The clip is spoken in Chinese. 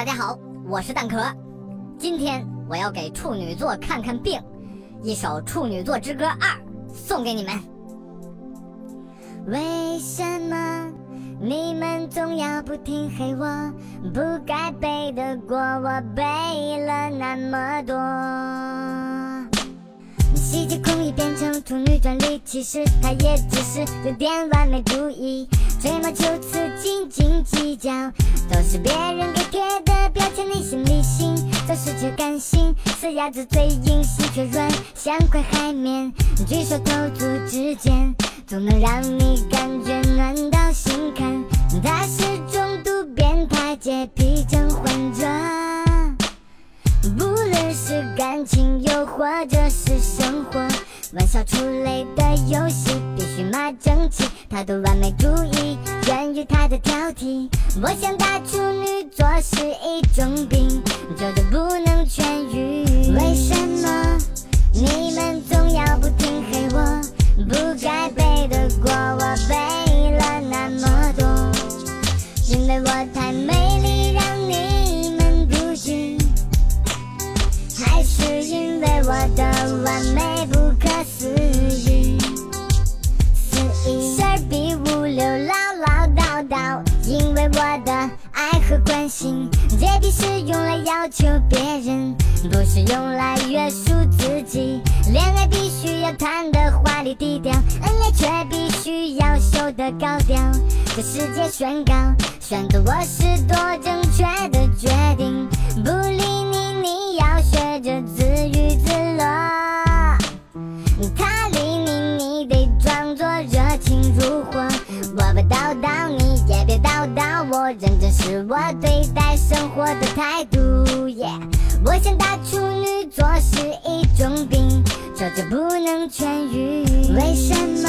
大家好，我是蛋壳，今天我要给处女座看看病，一首《处女座之歌二》送给你们。为什么你们总要不停黑我？不该背的锅我背了那么多。细节空一变成处女专利，其实它也只是有点完美主义。吹毛求疵，斤斤计较，都是别人给贴。却感性，死鸭子嘴硬，心却软，像块海绵。举手投足之间，总能让你感觉暖到心坎。他是中度变态，洁癖症患者。不论是感情，又或者是生活，玩笑出类的游戏，必须骂整齐。他的完美主义源于他的挑剔。我想大处女座是一种病，久久不能痊愈。为什么你们总要不停黑我？不该背的锅我背了那么多，因为我太美丽，让你们不信。还是因为我的完美不爱和关心，洁癖是用来要求别人，不是用来约束自己。恋爱必须要谈的华丽低调，恩爱却必须要修的高调。这世界宣告，选择我是多正确的决定。不理你，你要学着自娱自乐。他理你，你得装作热情如火。我不叨叨，你也别叨叨我，认真是我对待生活的态度。我想大处女座是一种病，久久不能痊愈。为什么